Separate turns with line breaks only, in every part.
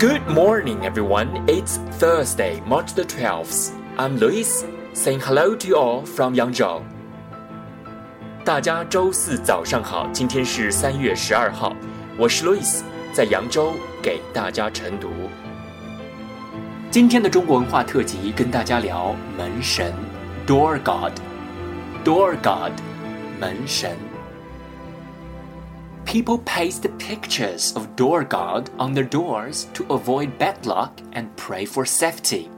Good morning, everyone. It's Thursday, March the 12th. I'm Luis, saying hello to you all from Yangzhou. 大家周四早上好，今天是三月十二号，我是 Louis，在扬州给大家晨读。今天的中国文化特辑跟大家聊门神 （Door God），Door God，门神。People paste pictures of door god on their doors to avoid bad luck and pray for safety.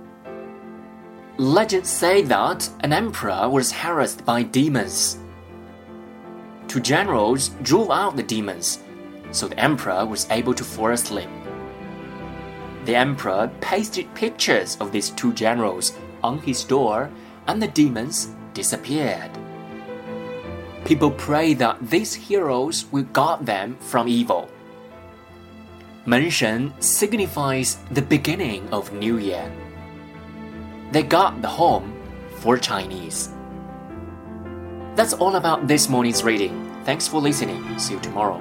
Legends say that an emperor was harassed by demons. Two generals drove out the demons, so the emperor was able to fall asleep. The emperor pasted pictures of these two generals on his door, and the demons disappeared. People pray that these heroes will guard them from evil. 门神 signifies the beginning of New Year. They got the home for Chinese. That's all about this morning's reading. Thanks for listening. See you tomorrow.